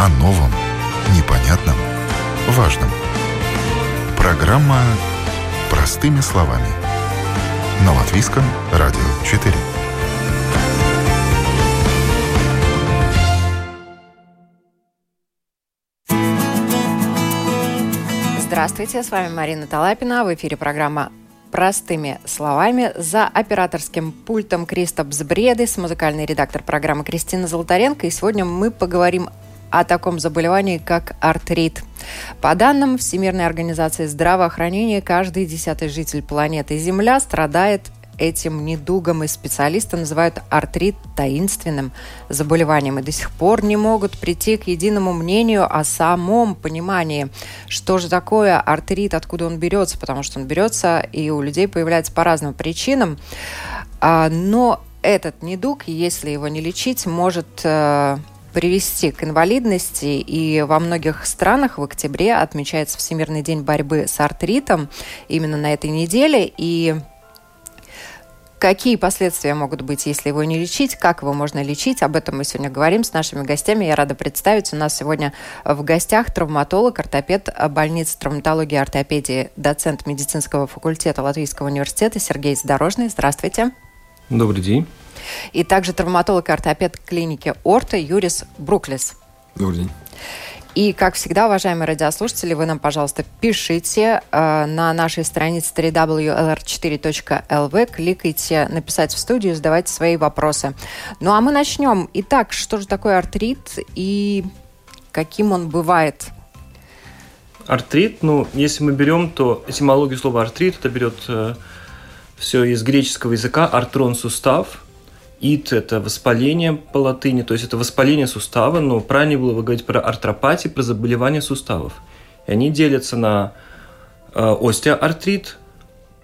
О новом, непонятном, важном. Программа «Простыми словами». На Латвийском радио 4. Здравствуйте, с вами Марина Талапина. В эфире программа простыми словами. За операторским пультом Кристоп Збредес, музыкальный редактор программы Кристина Золотаренко. И сегодня мы поговорим о таком заболевании, как артрит. По данным Всемирной организации здравоохранения, каждый десятый житель планеты Земля страдает этим недугом, и специалисты называют артрит таинственным заболеванием и до сих пор не могут прийти к единому мнению о самом понимании, что же такое артрит, откуда он берется, потому что он берется и у людей появляется по разным причинам. А, но этот недуг, если его не лечить, может э, привести к инвалидности, и во многих странах в октябре отмечается Всемирный день борьбы с артритом именно на этой неделе, и Какие последствия могут быть, если его не лечить? Как его можно лечить? Об этом мы сегодня говорим с нашими гостями. Я рада представить. У нас сегодня в гостях травматолог, ортопед больницы травматологии и ортопедии, доцент медицинского факультета Латвийского университета Сергей Задорожный. Здравствуйте. Добрый день. И также травматолог и ортопед клиники Орта Юрис Бруклис. Добрый день. И, как всегда, уважаемые радиослушатели, вы нам, пожалуйста, пишите э, на нашей странице www.lr4.lv, кликайте «Написать в студию», задавайте свои вопросы. Ну, а мы начнем. Итак, что же такое артрит и каким он бывает? Артрит, ну, если мы берем, то этимологию слова артрит, это берет э, все из греческого языка, артрон – сустав – Ит – это воспаление по латыни, то есть это воспаление сустава, но правильнее было бы говорить про артропатии, про заболевания суставов. И они делятся на э, остеоартрит,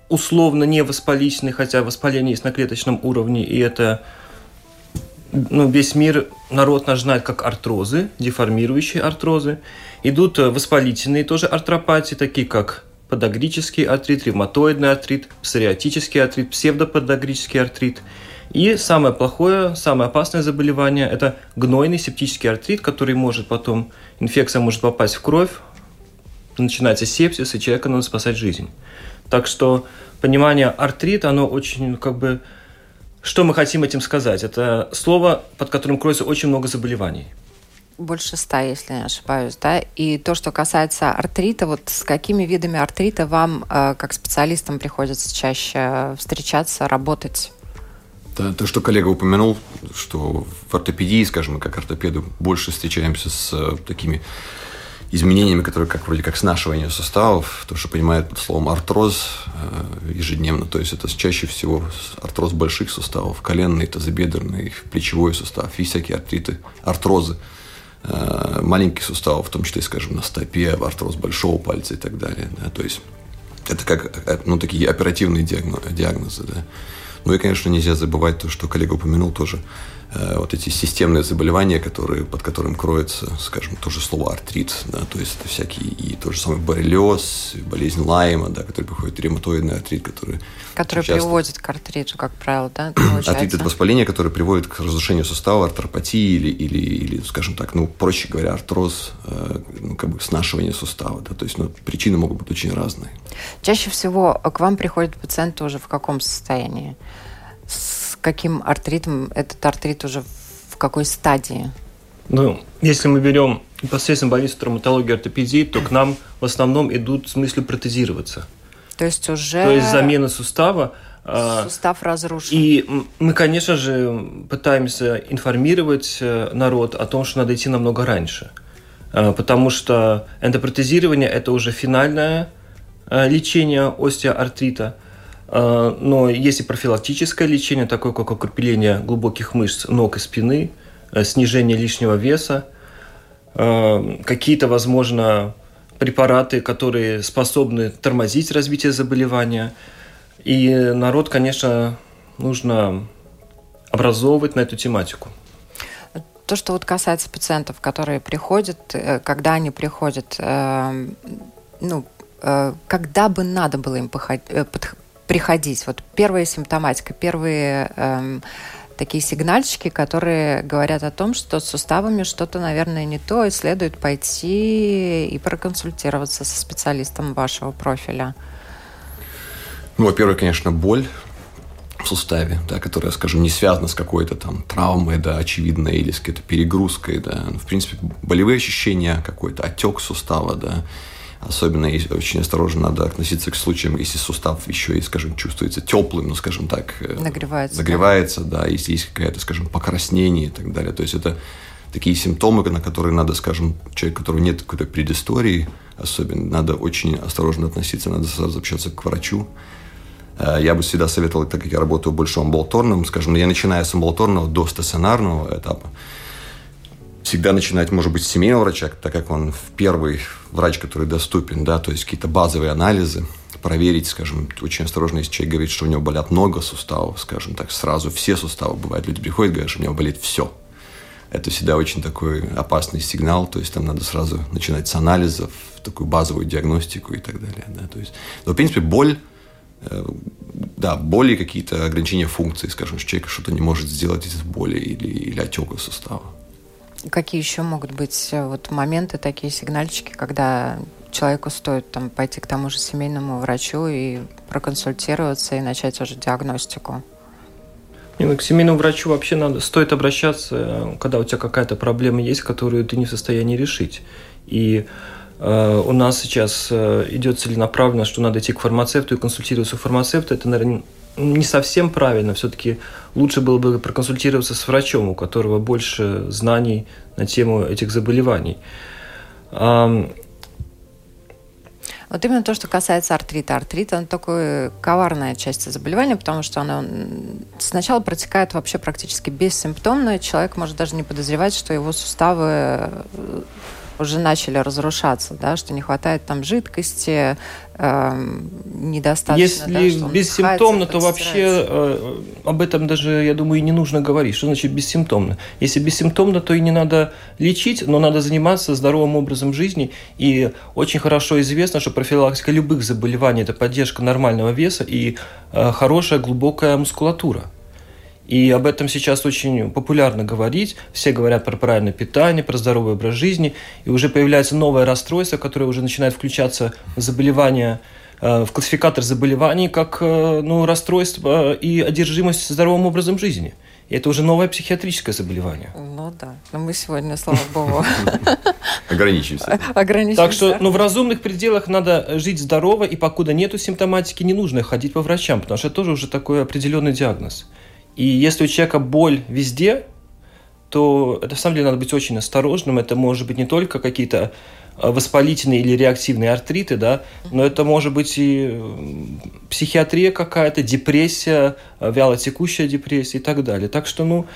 условно не воспалительный, хотя воспаление есть на клеточном уровне, и это ну, весь мир, народ наш знает как артрозы, деформирующие артрозы. Идут э, воспалительные тоже артропатии, такие как подагрический артрит, ревматоидный артрит, псориатический артрит, псевдоподагрический артрит – и самое плохое, самое опасное заболевание – это гнойный септический артрит, который может потом, инфекция может попасть в кровь, начинается сепсис, и человека надо спасать жизнь. Так что понимание артрит, оно очень как бы... Что мы хотим этим сказать? Это слово, под которым кроется очень много заболеваний. Больше ста, если не ошибаюсь, да? И то, что касается артрита, вот с какими видами артрита вам, э, как специалистам, приходится чаще встречаться, работать? То, то, что коллега упомянул, что в ортопедии, скажем, мы как ортопеды больше встречаемся с э, такими изменениями, которые как вроде как снашивание суставов, то, что понимает под словом артроз э, ежедневно, то есть это чаще всего артроз больших суставов, коленный, тазобедренный, плечевой сустав и всякие артриты, артрозы э, маленьких суставов, в том числе, скажем, на стопе, артроз большого пальца и так далее. Да, то есть это как ну, такие оперативные диагнозы. Да. Ну и, конечно, нельзя забывать то, что коллега упомянул тоже, вот эти системные заболевания, которые, под которым кроется, скажем, тоже слово артрит, да, то есть это всякие, и то же самое боррелиоз, болезнь Лайма, да, который приходит, ревматоидный артрит, который... Который часто... приводит к артриту, как правило, да, Артрит – это воспаление, которое приводит к разрушению сустава, артропатии или, или, или, скажем так, ну, проще говоря, артроз, э, ну, как бы снашивание сустава, да, то есть, ну, причины могут быть очень разные. Чаще всего к вам приходят пациенты уже в каком состоянии? Каким артритом этот артрит уже в какой стадии? Ну, если мы берем непосредственно больницу травматологии и ортопедии, то к нам в основном идут с мыслью протезироваться. То есть уже... То есть замена сустава. А, Сустав разрушен. И мы, конечно же, пытаемся информировать э, народ о том, что надо идти намного раньше. А, потому что эндопротезирование – это уже финальное э, лечение остеоартрита. А, но есть и профилактическое лечение, такое как укрепление глубоких мышц ног и спины, э, снижение лишнего веса, а, какие-то, возможно, препараты, которые способны тормозить развитие заболевания. И народ, конечно, нужно образовывать на эту тематику. То, что вот касается пациентов, которые приходят, э, когда они приходят, э, ну, когда бы надо было им приходить? Вот первая симптоматика, первые эм, такие сигнальчики, которые говорят о том, что с суставами что-то, наверное, не то, и следует пойти и проконсультироваться со специалистом вашего профиля? Ну, во-первых, конечно, боль в суставе, да, которая, скажем, не связана с какой-то там травмой, да, очевидной, или с какой-то перегрузкой, да. Ну, в принципе, болевые ощущения, какой-то отек сустава, да, Особенно очень осторожно надо относиться к случаям, если сустав еще и, скажем, чувствуется теплым, ну, скажем так, э, нагревается, нагревается да. да, если есть какая-то, скажем, покраснение и так далее. То есть это такие симптомы, на которые надо, скажем, человек, у которого нет какой-то предыстории, особенно, надо очень осторожно относиться, надо сразу общаться к врачу. Э, я бы всегда советовал, так как я работаю больше амбулаторным, скажем, я начинаю с амбулаторного до стационарного этапа, всегда начинать, может быть, с семейного врача, так как он первый врач, который доступен, да, то есть какие-то базовые анализы, проверить, скажем, очень осторожно, если человек говорит, что у него болят много суставов, скажем так, сразу все суставы, бывают, люди приходят говорят, что у него болит все. Это всегда очень такой опасный сигнал, то есть там надо сразу начинать с анализов, такую базовую диагностику и так далее, да, то есть, но, в принципе, боль э, да, боли какие-то ограничения функций, скажем, что человек что-то не может сделать из боли или, или отека сустава. Какие еще могут быть э, вот моменты, такие сигнальчики, когда человеку стоит там пойти к тому же семейному врачу и проконсультироваться и начать уже диагностику? Не, ну, к семейному врачу вообще надо, стоит обращаться, когда у тебя какая-то проблема есть, которую ты не в состоянии решить. И э, у нас сейчас э, идет целенаправленно, что надо идти к фармацевту и консультироваться у фармацевта. Это, наверное, не совсем правильно. Все-таки лучше было бы проконсультироваться с врачом, у которого больше знаний на тему этих заболеваний. Вот именно то, что касается артрита. Артрит, он такой коварная часть заболевания, потому что оно сначала протекает вообще практически бессимптомно. Человек может даже не подозревать, что его суставы э, уже начали разрушаться, да, что не хватает там жидкости, э, недостаточно. Если да, бессимптомно, то вообще э, об этом даже, я думаю, и не нужно говорить. Что значит бессимптомно? Если бессимптомно, то и не надо лечить, но надо заниматься здоровым образом жизни. И очень хорошо известно, что профилактика любых заболеваний – это поддержка нормального веса и э, хорошая глубокая мускулатура. И об этом сейчас очень популярно говорить. Все говорят про правильное питание, про здоровый образ жизни. И уже появляется новое расстройство, которое уже начинает включаться в заболевания э, в классификатор заболеваний как э, ну, расстройство и одержимость здоровым образом жизни. И это уже новое психиатрическое заболевание. Ну да. Но мы сегодня, слава богу, ограничимся. ограничимся. Так что ну, в разумных пределах надо жить здорово, и покуда нету симптоматики, не нужно ходить по врачам, потому что это тоже уже такой определенный диагноз. И если у человека боль везде, то это, в самом деле надо быть очень осторожным. Это может быть не только какие-то а, воспалительные или реактивные артриты, да, но это может быть и психиатрия какая-то, депрессия, а, вялотекущая депрессия и так далее. Так что, ну,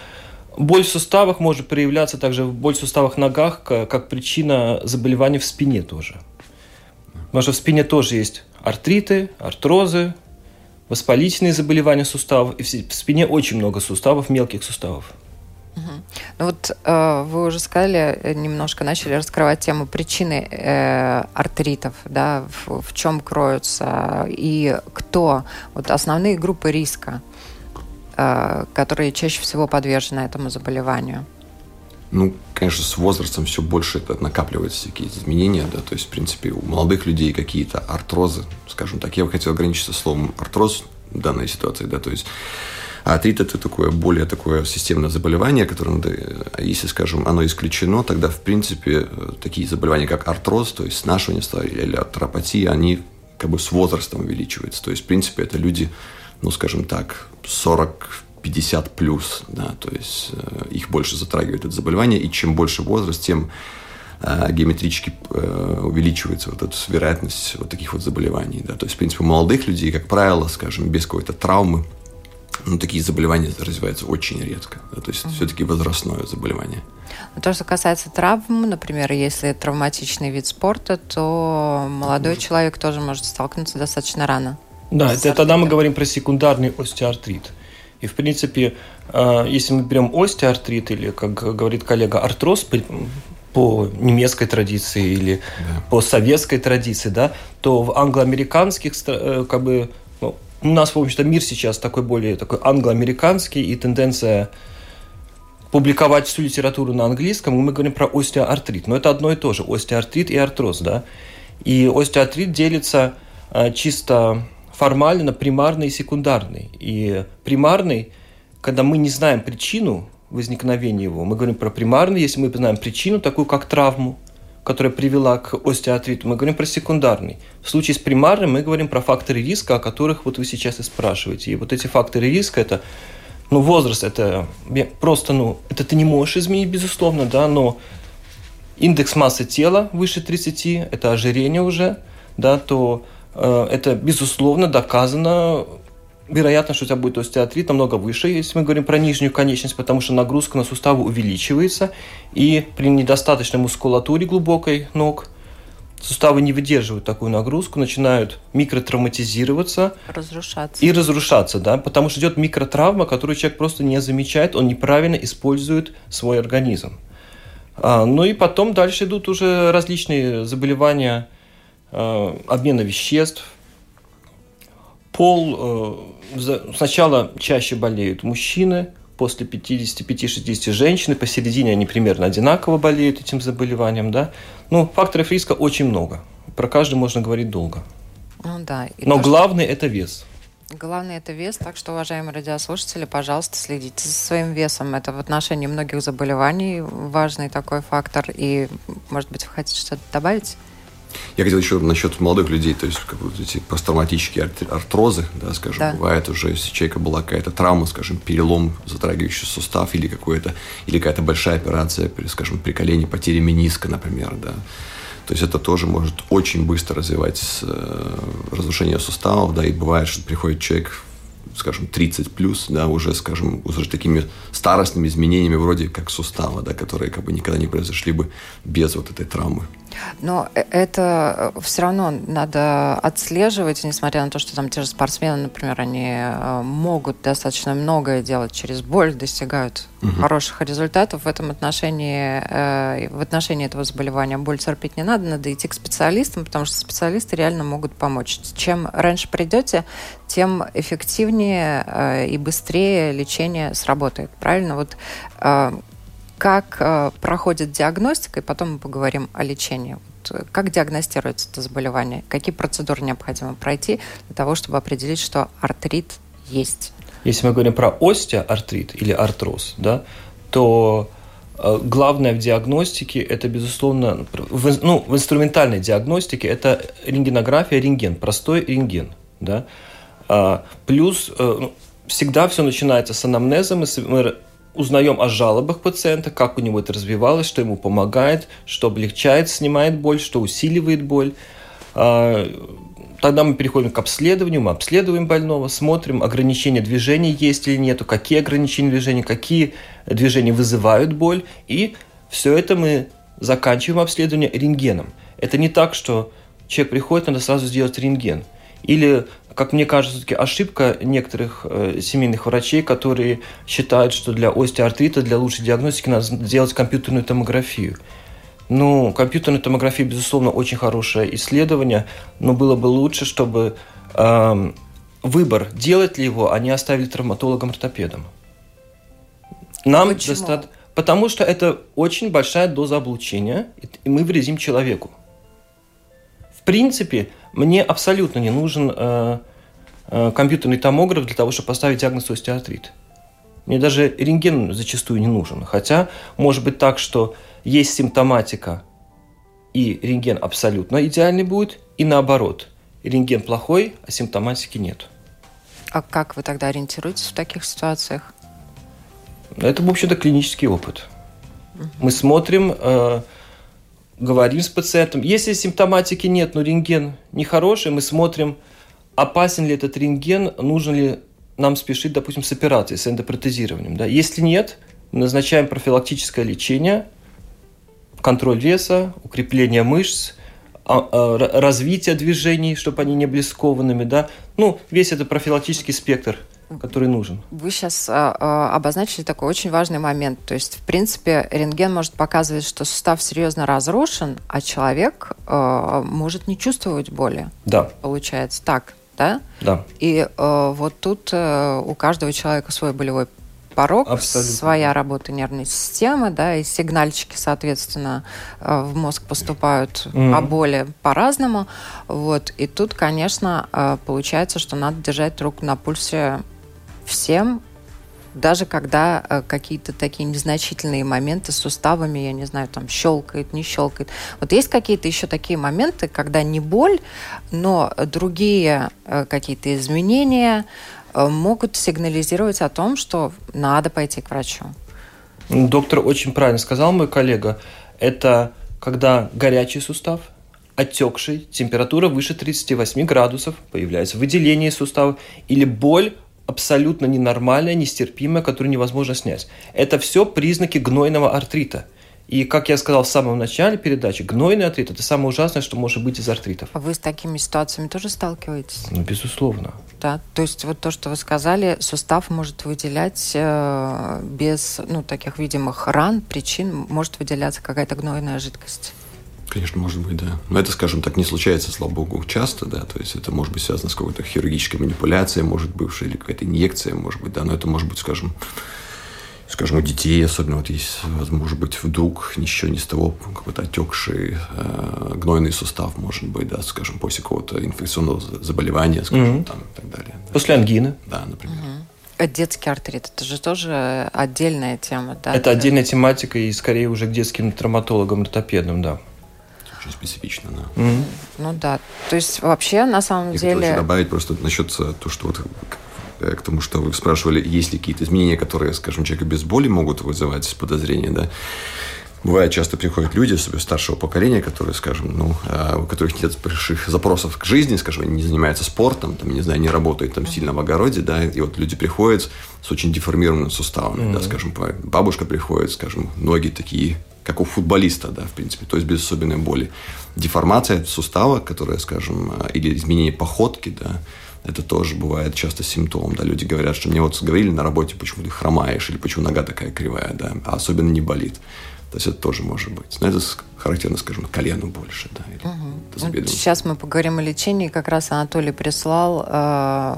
боль в суставах может проявляться также боль в суставах ногах, как причина заболеваний в спине тоже. Потому что в спине тоже есть артриты, артрозы, воспалительные заболевания суставов, и в спине очень много суставов, мелких суставов. Ну вот э, вы уже сказали, э, немножко начали раскрывать тему причины э, артритов, да, в, в чем кроются и кто, вот основные группы риска, э, которые чаще всего подвержены этому заболеванию. Ну, конечно, с возрастом все больше это накапливаются такие изменения, да, то есть, в принципе, у молодых людей какие-то артрозы, скажем так. Я бы хотел ограничиться словом артроз в данной ситуации, да, то есть артрит – это такое более такое системное заболевание, которое надо, если, скажем, оно исключено, тогда, в принципе, такие заболевания, как артроз, то есть снашивание или артропатия, они как бы с возрастом увеличиваются. То есть, в принципе, это люди, ну, скажем так, 40 50 плюс, да, то есть э, их больше затрагивает это заболевание, и чем больше возраст, тем э, геометрически э, увеличивается вот эта вероятность вот таких вот заболеваний, да, то есть, в принципе, у молодых людей, как правило, скажем, без какой-то травмы, ну, такие заболевания развиваются очень редко, да, то есть mm-hmm. все-таки возрастное заболевание. Но то, что касается травм, например, если травматичный вид спорта, то молодой mm-hmm. человек тоже может столкнуться достаточно рано. Да, это тогда мы говорим про секундарный остеоартрит. И, в принципе, э, если мы берем остеоартрит или, как говорит коллега, артроз по немецкой традиции или да. по советской традиции, да, то в англоамериканских э, как бы, ну, у нас, в общем-то, мир сейчас такой более такой англо-американский, и тенденция публиковать всю литературу на английском, и мы говорим про остеоартрит. Но это одно и то же, остеоартрит и артроз, да. И остеоартрит делится э, чисто формально на примарный и секундарный. И примарный, когда мы не знаем причину возникновения его, мы говорим про примарный, если мы знаем причину, такую как травму, которая привела к остеоартриту, мы говорим про секундарный. В случае с примарным мы говорим про факторы риска, о которых вот вы сейчас и спрашиваете. И вот эти факторы риска – это ну, возраст, это просто, ну, это ты не можешь изменить, безусловно, да, но индекс массы тела выше 30, это ожирение уже, да, то это, безусловно, доказано вероятно, что у тебя будет остеоартрит намного выше, если мы говорим про нижнюю конечность, потому что нагрузка на суставы увеличивается, и при недостаточной мускулатуре глубокой ног суставы не выдерживают такую нагрузку, начинают микротравматизироваться. Разрушаться. И разрушаться, да, потому что идет микротравма, которую человек просто не замечает, он неправильно использует свой организм. А, ну и потом дальше идут уже различные заболевания э, обмена веществ, пол э, сначала чаще болеют мужчины, после 55-60 женщины, посередине они примерно одинаково болеют этим заболеванием, да. Ну, факторов риска очень много. Про каждый можно говорить долго. Ну да. И Но то, главный что... это вес. Главный это вес, так что, уважаемые радиослушатели, пожалуйста, следите за своим весом. Это в отношении многих заболеваний важный такой фактор. И, может быть, вы хотите что-то добавить? Я хотел еще насчет молодых людей, то есть как вот эти посттравматические артрозы, да, скажем, да. бывает уже, если у человека была какая-то травма, скажем, перелом, затрагивающий сустав или какой-то, или какая-то большая операция, скажем, при колене, потери мениска, например, да. То есть это тоже может очень быстро развивать э, разрушение суставов, да, и бывает, что приходит человек скажем, 30 плюс, да, уже, скажем, уже такими старостными изменениями вроде как сустава, да, которые как бы никогда не произошли бы без вот этой травмы. Но э, это э, все равно надо отслеживать, несмотря на то, что там те же спортсмены, например, они э, могут достаточно многое делать через боль, достигают угу. хороших результатов. В этом отношении, в отношении этого заболевания боль терпеть не надо, надо идти к специалистам, потому что специалисты реально могут помочь. Чем раньше придете, тем эффективнее и быстрее лечение сработает. Правильно? Вот как э, проходит диагностика, и потом мы поговорим о лечении. Вот, э, как диагностируется это заболевание? Какие процедуры необходимо пройти для того, чтобы определить, что артрит есть? Если мы говорим про остеоартрит или артроз, да, то э, главное в диагностике это, безусловно, в, ну, в инструментальной диагностике это рентгенография, рентген, простой рентген. Да? А, плюс ну, всегда все начинается с анамнеза, мы узнаем о жалобах пациента, как у него это развивалось, что ему помогает, что облегчает, снимает боль, что усиливает боль. А, тогда мы переходим к обследованию, мы обследуем больного, смотрим, ограничения движения есть или нет, какие ограничения движения, какие движения вызывают боль, и все это мы заканчиваем обследование рентгеном. Это не так, что человек приходит, надо сразу сделать рентген. Или как мне кажется, все-таки ошибка некоторых э, семейных врачей, которые считают, что для остеоартрита, для лучшей диагностики надо сделать компьютерную томографию. Ну, компьютерная томография, безусловно, очень хорошее исследование, но было бы лучше, чтобы э, выбор, делать ли его, они оставили травматологам-ортопедам. Нам достаточно... Потому что это очень большая доза облучения, и мы вредим человеку. В принципе, мне абсолютно не нужен э, компьютерный томограф для того, чтобы поставить диагноз остеоартрит. Мне даже рентген зачастую не нужен. Хотя может быть так, что есть симптоматика, и рентген абсолютно идеальный будет, и наоборот. Рентген плохой, а симптоматики нет. А как вы тогда ориентируетесь в таких ситуациях? Это, в общем-то, клинический опыт. Мы смотрим, э, говорим с пациентом. Если симптоматики нет, но рентген нехороший, мы смотрим, опасен ли этот рентген, нужно ли нам спешить, допустим, с операцией, с эндопротезированием. Да? Если нет, мы назначаем профилактическое лечение, контроль веса, укрепление мышц, а, а, развитие движений, чтобы они не были скованными. Да? Ну, весь этот профилактический спектр – который нужен. Вы сейчас а, а, обозначили такой очень важный момент. То есть, в принципе, рентген может показывать, что сустав серьезно разрушен, а человек а, может не чувствовать боли. Да. Получается так. Да? Да. И э, вот тут э, у каждого человека свой болевой порог, Абсолютно. своя работа нервной системы, да, и сигнальчики, соответственно, э, в мозг поступают mm-hmm. о боли по-разному. Вот. И тут, конечно, э, получается, что надо держать руку на пульсе всем, даже когда э, какие-то такие незначительные моменты с суставами, я не знаю, там щелкает, не щелкает. Вот есть какие-то еще такие моменты, когда не боль, но другие какие-то изменения, Э, могут сигнализировать о том, что надо пойти к врачу. Доктор очень правильно сказал, мой коллега. Это когда горячий сустав, отекший, температура выше 38 градусов, появляется выделение сустава или боль абсолютно ненормальная, нестерпимая, которую невозможно снять. Это все признаки гнойного артрита – и, как я сказал в самом начале передачи, гнойный артрит – это самое ужасное, что может быть из артритов. А вы с такими ситуациями тоже сталкиваетесь? Ну, безусловно. Да, то есть вот то, что вы сказали, сустав может выделять э, без ну, таких видимых ран, причин, может выделяться какая-то гнойная жидкость. Конечно, может быть, да. Но это, скажем так, не случается, слава богу, часто, да. То есть это может быть связано с какой-то хирургической манипуляцией, может бывшей, или какая-то инъекция, может быть, да. Но это может быть, скажем, скажем, у детей, особенно вот есть, может быть, вдруг ничего не с того, какой-то отекший э, гнойный сустав, может быть, да, скажем, после какого-то инфекционного заболевания, скажем, mm-hmm. там и так далее. После ангины. Да, например. Mm-hmm. Детский артрит, это же тоже отдельная тема, да? Это отдельная тематика и скорее уже к детским травматологам, ортопедам, да. Очень специфично, да. Mm-hmm. Ну да, то есть вообще на самом Я деле... Я добавить просто насчет э, того, что вот Э, к тому, что вы спрашивали, есть ли какие-то изменения, которые, скажем, человека без боли могут вызывать подозрения, да. Бывает, часто приходят люди, особенно старшего поколения, которые, скажем, ну, а, у которых нет больших запросов к жизни, скажем, они не занимаются спортом, там, не знаю, не работают там сильно в огороде, да, и вот люди приходят с очень деформированными суставами, mm-hmm. да, скажем, бабушка приходит, скажем, ноги такие, как у футболиста, да, в принципе, то есть без особенной боли. Деформация сустава, которая, скажем, а, или изменение походки, да, это тоже бывает часто симптом, да, люди говорят, что мне вот говорили на работе, почему ты хромаешь, или почему нога такая кривая, да, а особенно не болит. То есть это тоже может быть. Но это характерно, скажем, колену больше. Да, или угу. Сейчас мы поговорим о лечении. Как раз Анатолий прислал э,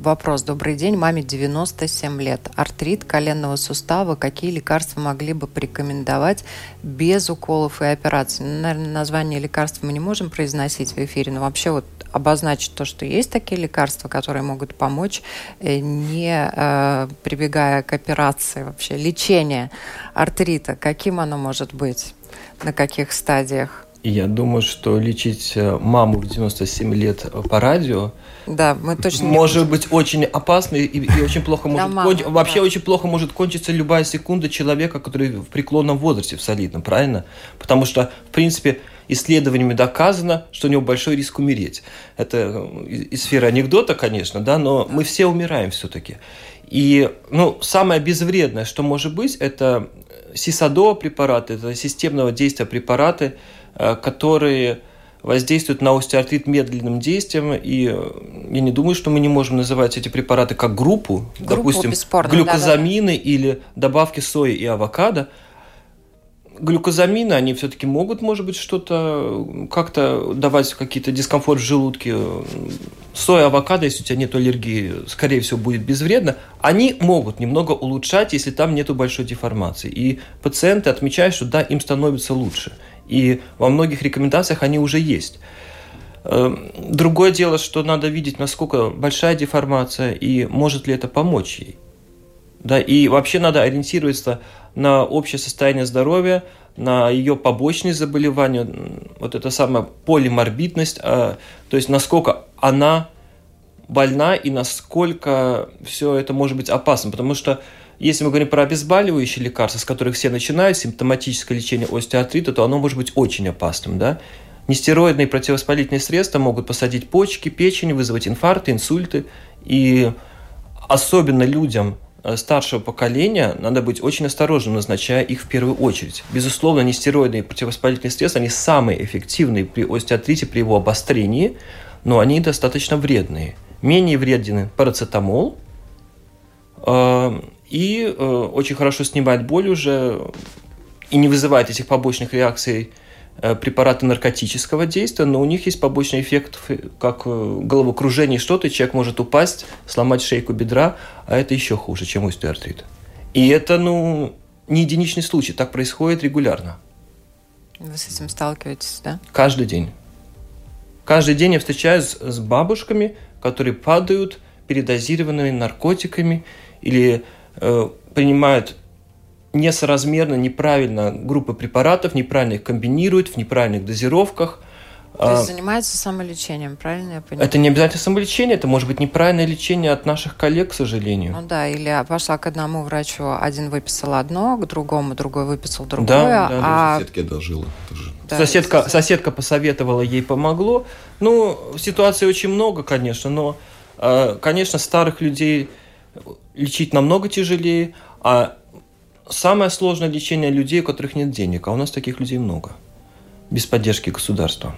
вопрос. Добрый день, маме 97 лет. Артрит коленного сустава. Какие лекарства могли бы порекомендовать без уколов и операций? Ну, наверное, название лекарств мы не можем произносить в эфире, но вообще вот обозначить то, что есть такие лекарства, которые могут помочь, э, не э, прибегая к операции вообще. Лечение артрита, каким оно может быть, на каких стадиях? Я думаю, что лечить э, маму в 97 лет по радио да, мы точно может быть очень опасно и, и очень плохо может да, кон... вообще да. очень плохо может кончиться любая секунда человека, который в преклонном возрасте, в солидном, правильно? Потому что, в принципе, исследованиями доказано, что у него большой риск умереть. Это э, из сферы анекдота, конечно, да, но мы все умираем все-таки. И ну, самое безвредное, что может быть, это сисадо препараты, это системного действия препараты, э, которые воздействуют на остеоартрит медленным действием, и э, я не думаю, что мы не можем называть эти препараты как группу, группу допустим, глюкозамины да, да. или добавки сои и авокадо, глюкозамины, они все-таки могут, может быть, что-то как-то давать какие-то дискомфорт в желудке. Соя, авокадо, если у тебя нет аллергии, скорее всего, будет безвредно. Они могут немного улучшать, если там нет большой деформации. И пациенты отмечают, что да, им становится лучше. И во многих рекомендациях они уже есть. Эм, другое дело, что надо видеть, насколько большая деформация и может ли это помочь ей. Да, и вообще надо ориентироваться на общее состояние здоровья, на ее побочные заболевания, вот это самая полиморбидность, а, то есть насколько она больна и насколько все это может быть опасно. Потому что если мы говорим про обезболивающие лекарства, с которых все начинают, симптоматическое лечение остеоартрита, то оно может быть очень опасным. Да? Нестероидные противовоспалительные средства могут посадить почки, печень, вызвать инфаркты, инсульты. И особенно людям, старшего поколения надо быть очень осторожным, назначая их в первую очередь. Безусловно, нестероидные противовоспалительные средства, они самые эффективные при остеоартрите, при его обострении, но они достаточно вредные. Менее вреден парацетамол, э, и э, очень хорошо снимает боль уже и не вызывает этих побочных реакций э, препараты наркотического действия, но у них есть побочный эффект, как э, головокружение что-то, человек может упасть, сломать шейку бедра, а это еще хуже, чем остеоартрит. И это, ну, не единичный случай, так происходит регулярно. Вы с этим сталкиваетесь, да? Каждый день. Каждый день я встречаюсь с бабушками, которые падают передозированными наркотиками или э, принимают несоразмерно, неправильно группы препаратов, неправильно их комбинируют в неправильных дозировках. То есть а, занимаются самолечением, правильно я понимаю? Это не обязательно самолечение, это может быть неправильное лечение от наших коллег, к сожалению. Ну да, или пошла к одному врачу, один выписал одно, к другому другой выписал другое. Да, да, а... Соседке одолжила тоже. Да, соседка, соседка посоветовала, ей помогло. Ну, ситуаций очень много, конечно, но, а, конечно, старых людей лечить намного тяжелее, а самое сложное лечение людей, у которых нет денег, а у нас таких людей много, без поддержки государства.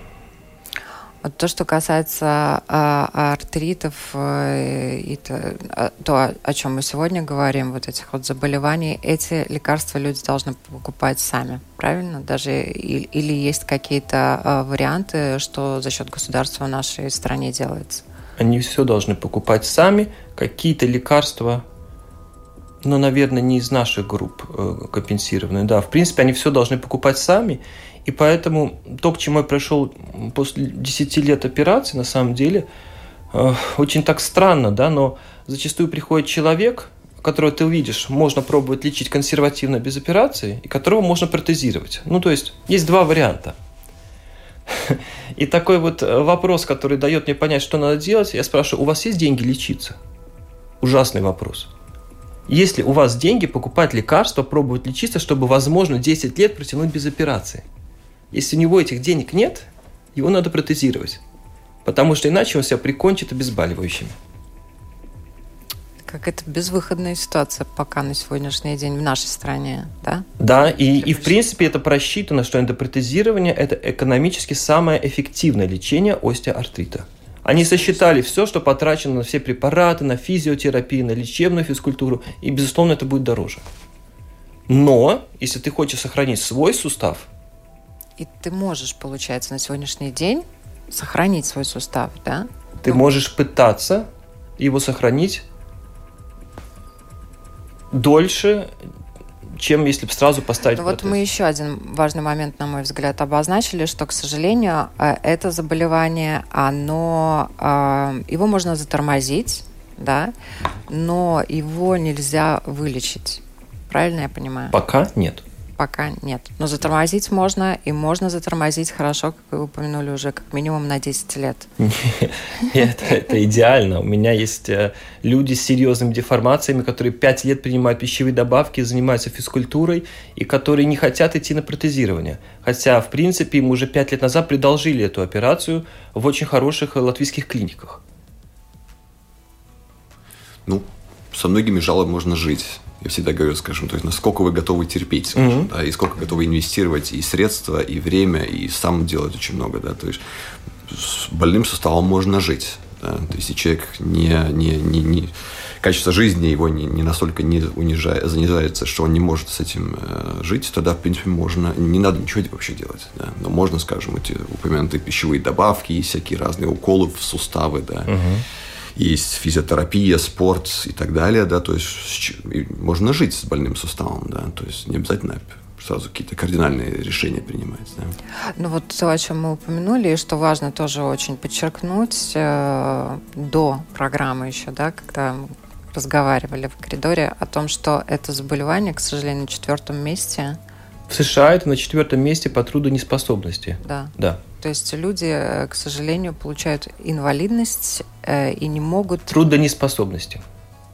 Вот то, что касается а, артритов э, и то, а, то, о чем мы сегодня говорим, вот этих вот заболеваний, эти лекарства люди должны покупать сами, правильно? Даже и, или есть какие-то а, варианты, что за счет государства в нашей стране делается? Они все должны покупать сами, какие-то лекарства но, наверное, не из наших групп э, компенсированные. Да, в принципе, они все должны покупать сами, и поэтому то, к чему я пришел после 10 лет операции, на самом деле, э, очень так странно, да, но зачастую приходит человек, которого ты увидишь, можно пробовать лечить консервативно без операции, и которого можно протезировать. Ну, то есть, есть два варианта. И такой вот э, вопрос, который дает мне понять, что надо делать, я спрашиваю, у вас есть деньги лечиться? Ужасный вопрос. Если у вас деньги, покупать лекарства, пробовать лечиться, чтобы, возможно, 10 лет протянуть без операции. Если у него этих денег нет, его надо протезировать. Потому что иначе он себя прикончит обезболивающими. Как это безвыходная ситуация пока на сегодняшний день в нашей стране, да? Да, и, и в принципе это просчитано, что эндопротезирование – это экономически самое эффективное лечение остеоартрита. Они сосчитали все, что потрачено на все препараты, на физиотерапию, на лечебную физкультуру, и, безусловно, это будет дороже. Но, если ты хочешь сохранить свой сустав... И ты можешь, получается, на сегодняшний день сохранить свой сустав, да? Ты ну... можешь пытаться его сохранить дольше, чем если бы сразу поставить ну, Вот мы еще один важный момент, на мой взгляд, обозначили, что, к сожалению, э, это заболевание, оно, э, его можно затормозить, да, но его нельзя вылечить. Правильно я понимаю? Пока нет пока нет. Но затормозить можно, и можно затормозить хорошо, как вы упомянули уже, как минимум на 10 лет. Нет, это идеально. У меня есть э, люди с серьезными деформациями, которые 5 лет принимают пищевые добавки, занимаются физкультурой, и которые не хотят идти на протезирование. Хотя, в принципе, им уже 5 лет назад предложили эту операцию в очень хороших латвийских клиниках. Ну, со многими жалобами можно жить я всегда говорю, скажем, то есть насколько вы готовы терпеть, скажем, mm-hmm. да, и сколько готовы инвестировать и средства, и время, и сам делать очень много, да, то есть с больным суставом можно жить, да, то есть если человек не, не, не, не качество жизни его не, не настолько не унижает, занижается, что он не может с этим э, жить, тогда, в принципе, можно, не надо ничего вообще делать, да, но можно, скажем, эти упомянутые пищевые добавки и всякие разные уколы в суставы, да, mm-hmm есть физиотерапия, спорт и так далее, да, то есть можно жить с больным суставом, да, то есть не обязательно сразу какие-то кардинальные решения принимать. Да. Ну вот то, о чем мы упомянули, и что важно тоже очень подчеркнуть э, до программы еще, да, когда мы разговаривали в коридоре о том, что это заболевание, к сожалению, на четвертом месте. В США это на четвертом месте по трудонеспособности. Да. Да. То есть люди, э, к сожалению, получают инвалидность э, и не могут... Трудонеспособности.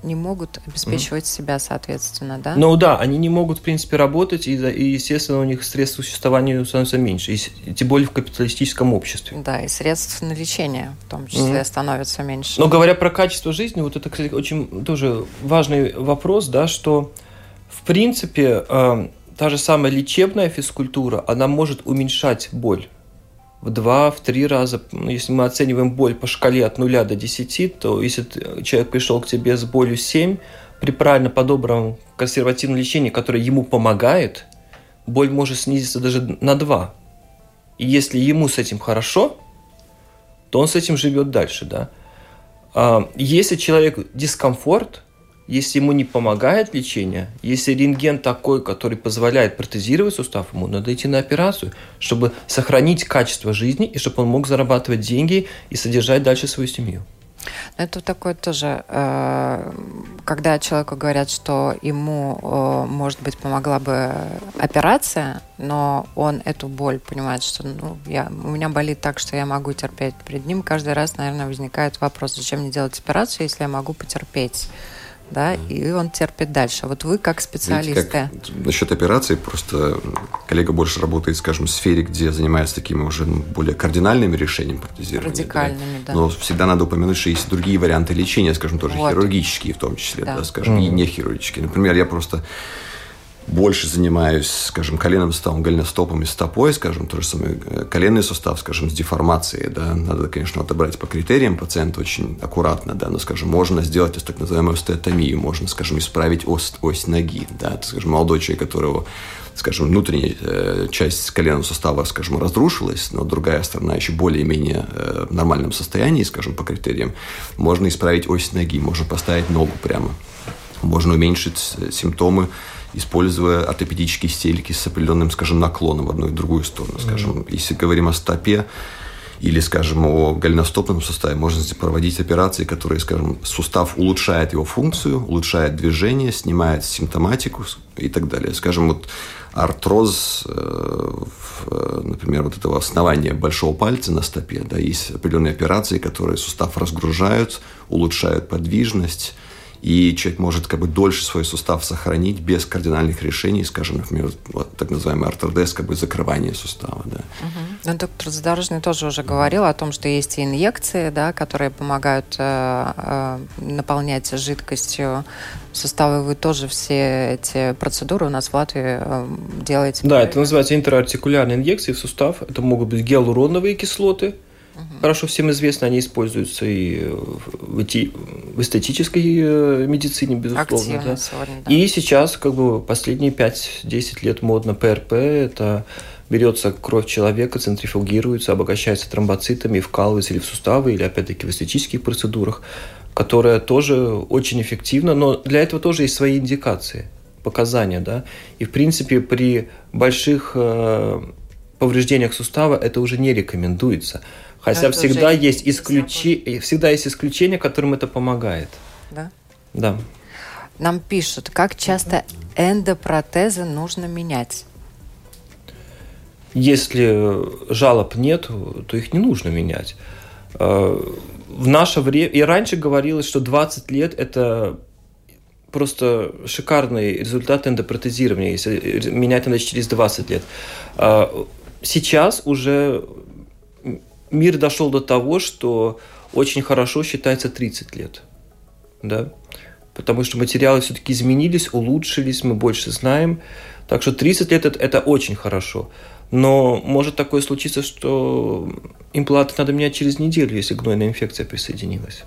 Не могут обеспечивать mm. себя, соответственно, да? Ну да, они не могут, в принципе, работать, и, и естественно, у них средств существования становится меньше, и, тем более в капиталистическом обществе. Да, и средств на лечение в том числе mm. становится меньше. Но говоря про качество жизни, вот это, кстати, очень тоже важный вопрос, да, что, в принципе, э, та же самая лечебная физкультура, она может уменьшать боль в два, в три раза. Ну, если мы оцениваем боль по шкале от 0 до 10, то если человек пришел к тебе с болью 7, при правильно подобранном консервативном лечении, которое ему помогает, боль может снизиться даже на 2. И если ему с этим хорошо, то он с этим живет дальше, да. А, если человек дискомфорт, если ему не помогает лечение, если рентген такой, который позволяет протезировать сустав, ему надо идти на операцию, чтобы сохранить качество жизни и чтобы он мог зарабатывать деньги и содержать дальше свою семью. Это такое тоже, э, когда человеку говорят, что ему, э, может быть, помогла бы операция, но он эту боль понимает, что ну, я, у меня болит так, что я могу терпеть перед ним, каждый раз, наверное, возникает вопрос, зачем мне делать операцию, если я могу потерпеть да, и он терпит дальше. Вот вы как специалисты. Видите, как, насчет операции, просто коллега больше работает, скажем, в сфере, где занимается такими уже ну, более кардинальными решениями протезирования. Радикальными, да. да. Но всегда надо упомянуть, что есть другие варианты лечения, скажем, тоже вот. хирургические в том числе, да, да скажем, mm-hmm. и не хирургические. Например, я просто больше занимаюсь, скажем, коленным суставом, голеностопом и стопой, скажем, то же самое э, коленный сустав, скажем, с деформацией, да, надо, конечно, отобрать по критериям пациента очень аккуратно, да, но, скажем, можно сделать так называемую остеотомию, можно, скажем, исправить ось, ось ноги, да, это, скажем, молодой человек, которого скажем, внутренняя э, часть коленного сустава, скажем, разрушилась, но другая сторона еще более-менее э, в нормальном состоянии, скажем, по критериям, можно исправить ось ноги, можно поставить ногу прямо, можно уменьшить симптомы используя ортопедические стельки с определенным, скажем, наклоном в одну и другую сторону. Скажем, mm-hmm. если говорим о стопе, или, скажем, о голеностопном суставе, можно проводить операции, которые, скажем, сустав улучшает его функцию, улучшает движение, снимает симптоматику и так далее. Скажем, вот артроз, э, например, вот этого основания большого пальца на стопе, да, есть определенные операции, которые сустав разгружают, улучшают подвижность, и человек может как бы дольше свой сустав сохранить без кардинальных решений, скажем, например, вот так называемый артроз, как бы закрывание сустава. Да. Угу. Ну, доктор Задорожный тоже уже говорил о том, что есть и инъекции, да, которые помогают э, э, наполнять жидкостью суставы. Вы тоже все эти процедуры у нас в Латвии э, делаете? Да, это называется интерартикулярные инъекции в сустав. Это могут быть гиалуроновые кислоты – Угу. Хорошо всем известно, они используются и в, эти, в эстетической э, медицине, безусловно. да. Сегодня, да. И сейчас, как бы, последние 5-10 лет модно ПРП, это берется кровь человека, центрифугируется, обогащается тромбоцитами, вкалывается или в суставы, или опять-таки в эстетических процедурах, которая тоже очень эффективна, но для этого тоже есть свои индикации, показания, да. И, в принципе, при больших э, повреждениях сустава это уже не рекомендуется. Хотя это всегда есть, исключи... всегда есть исключения, которым это помогает. Да? Да. Нам пишут, как часто эндопротезы нужно менять? Если жалоб нет, то их не нужно менять. Э, в наше время, и раньше говорилось, что 20 лет – это просто шикарный результат эндопротезирования, если менять надо через 20 лет. Сейчас уже мир дошел до того, что очень хорошо считается 30 лет. Да? Потому что материалы все-таки изменились, улучшились, мы больше знаем. Так что 30 лет это, это очень хорошо. Но может такое случиться, что импланты надо менять через неделю, если гнойная инфекция присоединилась.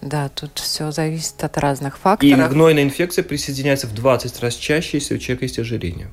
Да, тут все зависит от разных факторов. И гнойная инфекция присоединяется в 20 раз чаще, если у человека есть ожирение.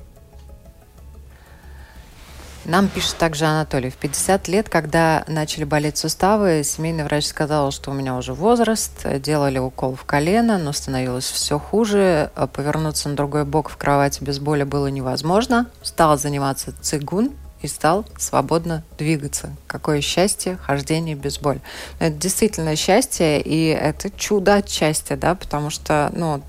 Нам пишет также Анатолий. В 50 лет, когда начали болеть суставы, семейный врач сказал, что у меня уже возраст. Делали укол в колено, но становилось все хуже. Повернуться на другой бок в кровати без боли было невозможно. Стал заниматься цигун и стал свободно двигаться. Какое счастье, хождение без боли. Это действительно счастье, и это чудо отчасти, да, потому что, ну,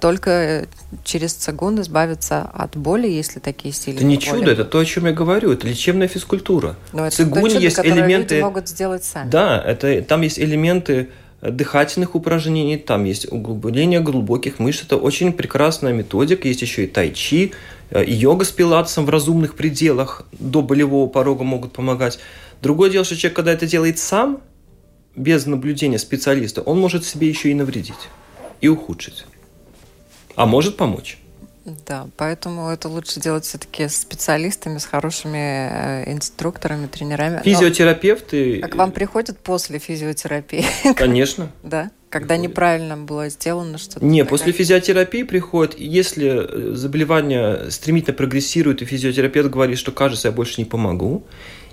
только через цигун избавиться от боли, если такие сильные Это не боли. чудо, это то, о чем я говорю, это лечебная физкультура. Но это Цигун чудо, есть элементы... люди могут сделать сами. Да, это, там есть элементы дыхательных упражнений, там есть углубление глубоких мышц. Это очень прекрасная методика. Есть еще и тайчи, Э, и йога с пилатесом в разумных пределах до болевого порога могут помогать. Другое дело, что человек, когда это делает сам, без наблюдения специалиста, он может себе еще и навредить и ухудшить. А может помочь. Да, поэтому это лучше делать все-таки с специалистами, с хорошими э, инструкторами, тренерами. Физиотерапевты. Но, а к вам приходят после физиотерапии? Конечно. Да. Когда приходит. неправильно было сделано что-то. Не, после физиотерапии приходит, если э, заболевание стремительно прогрессирует, и физиотерапевт говорит, что кажется, я больше не помогу,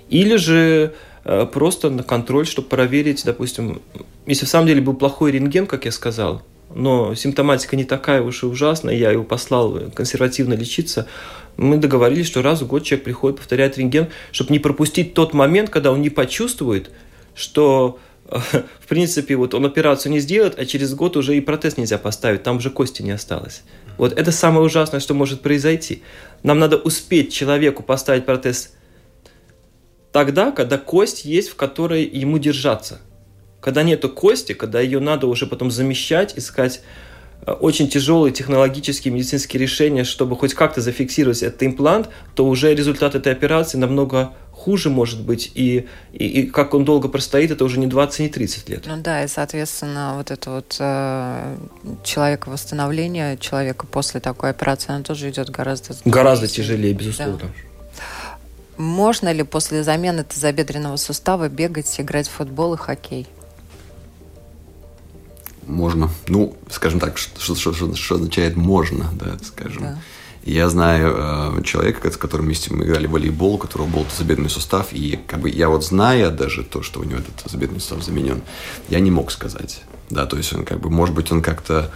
или же э, просто на контроль, чтобы проверить, допустим, если в самом деле был плохой рентген, как я сказал, но симптоматика не такая уж и ужасная, я его послал консервативно лечиться, мы договорились, что раз в год человек приходит, повторяет рентген, чтобы не пропустить тот момент, когда он не почувствует, что в принципе, вот он операцию не сделает, а через год уже и протез нельзя поставить, там уже кости не осталось. Вот это самое ужасное, что может произойти. Нам надо успеть человеку поставить протез тогда, когда кость есть, в которой ему держаться. Когда нету кости, когда ее надо уже потом замещать, искать очень тяжелые технологические медицинские решения, чтобы хоть как-то зафиксировать этот имплант, то уже результат этой операции намного хуже может быть, и, и, и как он долго простоит, это уже не 20, не 30 лет. Ну да, и, соответственно, вот это вот э, человека восстановление человека после такой операции, оно тоже идет гораздо... Гораздо тяжелее, безусловно. Да. Можно ли после замены тазобедренного сустава бегать, играть в футбол и хоккей? Можно. Ну, скажем так, что, что, что, что означает можно, да, скажем. Да. Я знаю э, человека, с которым вместе мы играли в волейбол, у которого был тазобедренный сустав, и как бы я вот зная даже то, что у него этот тазобедренный сустав заменен, я не мог сказать. Да, то есть он как бы, может быть, он как-то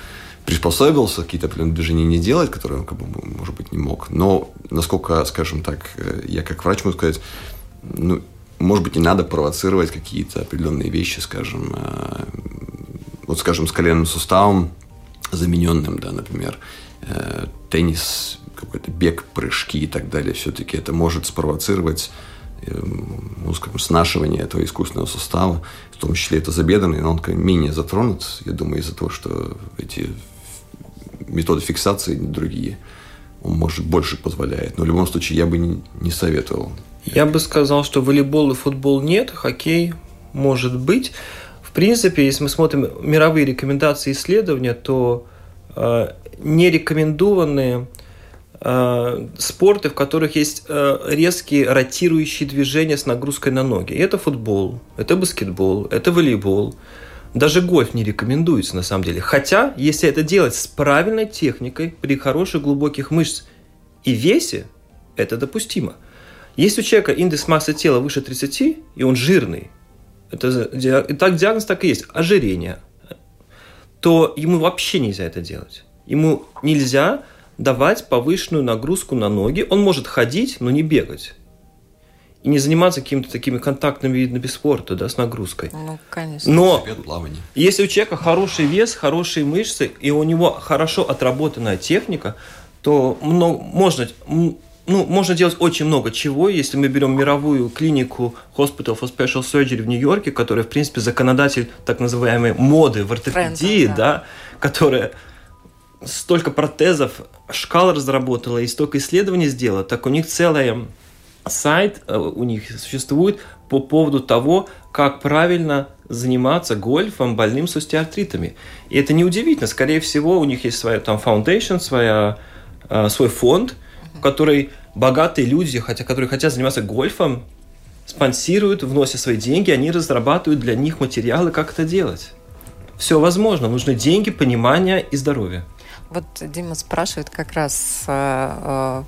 приспособился, какие-то определенные движения не делать, которые он, как бы, может быть, не мог. Но, насколько, скажем так, э, я как врач могу сказать, ну, может быть, не надо провоцировать какие-то определенные вещи, скажем, э, вот, скажем, с коленным суставом замененным, да, например, э, теннис, какой-то бег, прыжки и так далее, все-таки это может спровоцировать ну, скажем, снашивание этого искусственного сустава, в том числе это забедренный, но он менее затронут, я думаю, из-за того, что эти методы фиксации другие. Он, может, больше позволяет. Но в любом случае я бы не, не советовал. Я бы сказал, что волейбол и футбол нет, хоккей может быть. В принципе, если мы смотрим мировые рекомендации исследования, то э, не рекомендованные э, спорты, в которых есть э, резкие ротирующие движения с нагрузкой на ноги. Это футбол, это баскетбол, это волейбол. Даже гольф не рекомендуется на самом деле. Хотя, если это делать с правильной техникой, при хороших глубоких мышц и весе, это допустимо. Если у человека индекс массы тела выше 30, и он жирный, это, и так диагноз так и есть, ожирение, то ему вообще нельзя это делать. Ему нельзя давать повышенную нагрузку на ноги. Он может ходить, но не бегать и не заниматься какими-то такими контактными видами спорта, да, с нагрузкой. Ну, конечно. Но если у человека хороший вес, хорошие мышцы, и у него хорошо отработанная техника, то много, можно, ну, можно делать очень много чего, если мы берем мировую клинику Hospital for Special Surgery в Нью-Йорке, которая, в принципе, законодатель так называемой моды в ортопедии, Трендом, да. да, которая столько протезов, шкал разработала и столько исследований сделала, так у них целая сайт э, у них существует по поводу того, как правильно заниматься гольфом больным с остеоартритами. И это неудивительно. Скорее всего, у них есть своя там foundation, своя, э, свой фонд, в который богатые люди, хотя, которые хотят заниматься гольфом, спонсируют, вносят свои деньги, они разрабатывают для них материалы, как это делать. Все возможно. Нужны деньги, понимание и здоровье. Вот Дима спрашивает как раз э,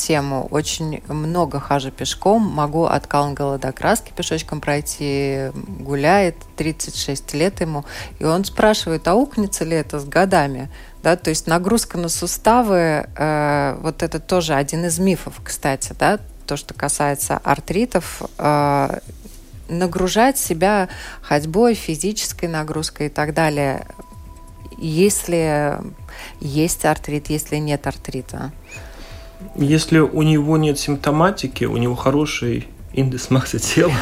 тему. Очень много хожу пешком, могу от Калнгала до Краски пешочком пройти, гуляет, 36 лет ему. И он спрашивает, а укнется ли это с годами? Да, то есть нагрузка на суставы, э, вот это тоже один из мифов, кстати, да, то, что касается артритов, э, нагружать себя ходьбой, физической нагрузкой и так далее, если есть артрит, если нет артрита. Если у него нет симптоматики, у него хороший индекс массы тела.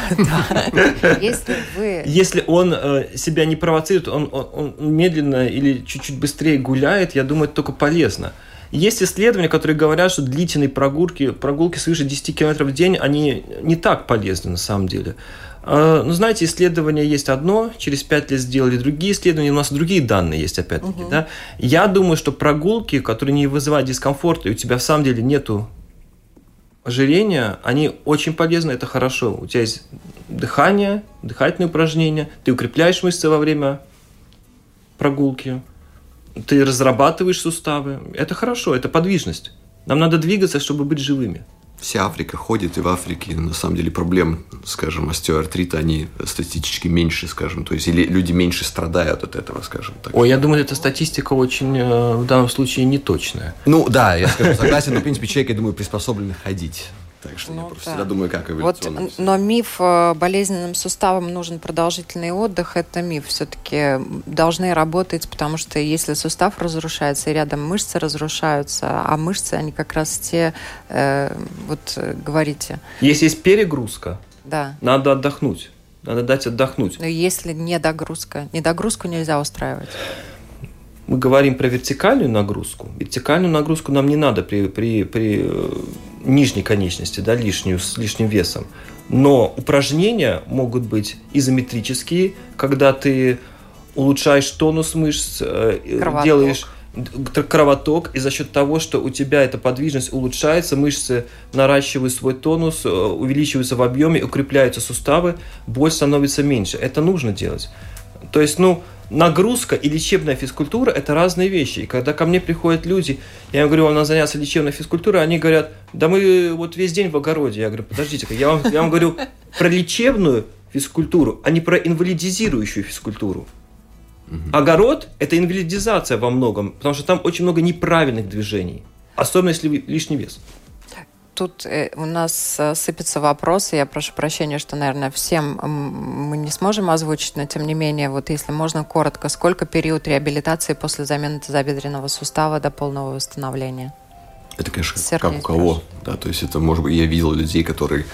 Если вы... Если он э, себя не провоцирует, он медленно или чуть-чуть быстрее гуляет, я думаю, это только полезно. Есть исследования, которые говорят, что длительные прогулки, прогулки свыше 10 км в день, они не так полезны на самом деле. А, ну, знаете, исследование есть одно, через пять лет сделали другие исследования, у нас другие данные есть, опять-таки, угу. да. Я думаю, что прогулки, которые не вызывают дискомфорта, и у тебя в самом деле нету ожирения, они очень полезны, это хорошо. У тебя есть дыхание, дыхательные упражнения, ты укрепляешь мышцы во время прогулки, ты разрабатываешь суставы. Это хорошо, это подвижность. Нам надо двигаться, чтобы быть живыми. Вся Африка ходит, и в Африке на самом деле проблем, скажем, остеоартрита, они статистически меньше, скажем, то есть или люди меньше страдают от этого, скажем так. Ой, я думаю, эта статистика очень э, в данном случае неточная. Ну да, я скажу, согласен, но в принципе человек, я думаю, приспособлен ходить. Так что ну, я просто да. всегда думаю, как эволюционно. Вот, но миф э, болезненным суставам нужен продолжительный отдых, это миф. Все-таки должны работать, потому что если сустав разрушается, и рядом мышцы разрушаются, а мышцы, они как раз те, э, вот э, говорите. Если есть перегрузка, да. надо отдохнуть. Надо дать отдохнуть. Но если не догрузка, недогрузку нельзя устраивать мы говорим про вертикальную нагрузку. Вертикальную нагрузку нам не надо при, при, при э, нижней конечности, да, лишнюю, с лишним весом. Но упражнения могут быть изометрические, когда ты улучшаешь тонус мышц, э, кровоток. делаешь кровоток, и за счет того, что у тебя эта подвижность улучшается, мышцы наращивают свой тонус, э, увеличиваются в объеме, укрепляются суставы, боль становится меньше. Это нужно делать. То есть, ну, нагрузка и лечебная физкультура – это разные вещи. И когда ко мне приходят люди, я им говорю, вам надо заняться лечебной физкультурой, они говорят, да мы вот весь день в огороде. Я говорю, подождите, я вам, я вам говорю про лечебную физкультуру, а не про инвалидизирующую физкультуру. Огород – это инвалидизация во многом, потому что там очень много неправильных движений, особенно если лишний вес тут э, у нас э, сыпятся вопросы. Я прошу прощения, что, наверное, всем мы не сможем озвучить, но тем не менее, вот если можно коротко, сколько период реабилитации после замены тазобедренного сустава до полного восстановления? Это, конечно, Сергей как у кого. Да, то есть это, может быть, я видел людей, которые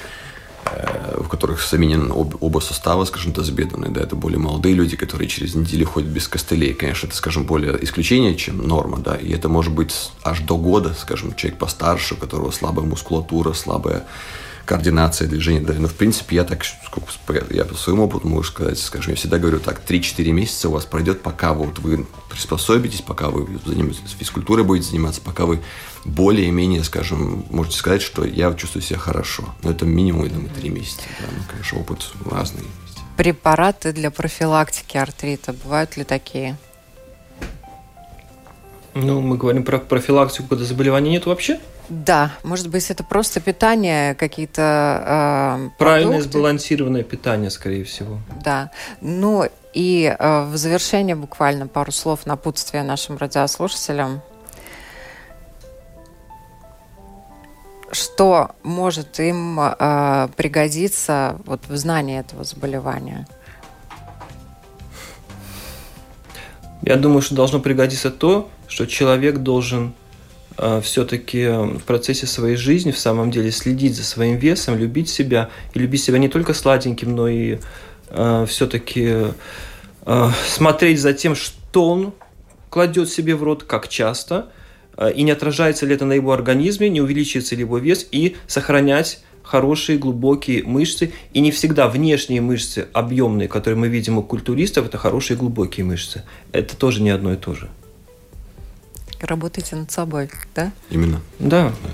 в которых заменены оба состава, скажем, тазобедренные, да, это более молодые люди, которые через неделю ходят без костылей. Конечно, это, скажем, более исключение, чем норма, да, и это может быть аж до года, скажем, человек постарше, у которого слабая мускулатура, слабая координация движения. Да, но в принципе я так, сколько, я по своему опыту могу сказать, скажем, я всегда говорю так, 3-4 месяца у вас пройдет, пока вот вы приспособитесь, пока вы занимаетесь физкультурой будете заниматься, пока вы более-менее, скажем, можете сказать, что я чувствую себя хорошо. Но это минимум, я думаю, 3 месяца. Да, ну, конечно, опыт разный. Препараты для профилактики артрита, бывают ли такие? Ну, мы говорим про профилактику, когда заболеваний нет вообще? Да, может быть, это просто питание, какие-то э, Правильное продукты. сбалансированное питание, скорее всего. Да. Ну и э, в завершение буквально пару слов напутствия нашим радиослушателям. Что может им э, пригодиться вот в знании этого заболевания? Я думаю, что должно пригодиться то, что человек должен Э, все-таки в процессе своей жизни в самом деле следить за своим весом, любить себя. И любить себя не только сладеньким, но и э, все-таки э, смотреть за тем, что он кладет себе в рот, как часто, э, и не отражается ли это на его организме, не увеличивается ли его вес, и сохранять хорошие глубокие мышцы. И не всегда внешние мышцы объемные, которые мы видим у культуристов, это хорошие глубокие мышцы. Это тоже не одно и то же работаете над собой, да? Именно. Да. да.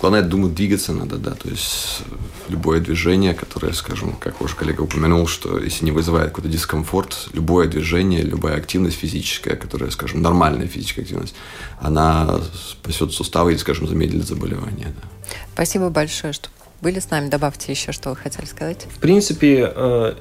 Главное, думаю, двигаться надо, да, то есть любое движение, которое, скажем, как ваш коллега упомянул, что если не вызывает какой-то дискомфорт, любое движение, любая активность физическая, которая, скажем, нормальная физическая активность, она спасет суставы и, скажем, замедлит заболевание. Да. Спасибо большое, что были с нами. Добавьте еще, что вы хотели сказать. В принципе, э,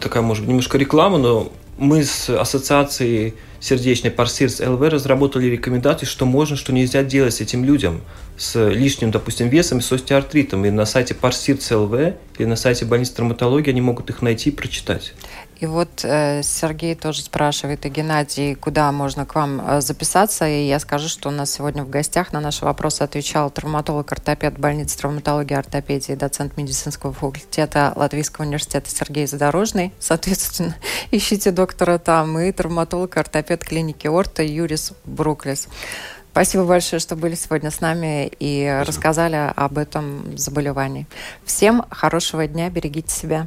такая, может быть, немножко реклама, но мы с ассоциацией сердечной Парсирс ЛВ разработали рекомендации, что можно, что нельзя делать с этим людям с лишним, допустим, весом и с остеоартритом. И на сайте Парсирс ЛВ или на сайте больницы травматологии они могут их найти и прочитать. И вот э, Сергей тоже спрашивает, и Геннадий, куда можно к вам э, записаться. И я скажу, что у нас сегодня в гостях на наши вопросы отвечал травматолог-ортопед больницы травматологии и ортопедии, доцент медицинского факультета Латвийского университета Сергей Задорожный. Соответственно, ищите доктора там и травматолог-ортопед клиники Орта Юрис Бруклис. Спасибо большое, что были сегодня с нами и Спасибо. рассказали об этом заболевании. Всем хорошего дня, берегите себя.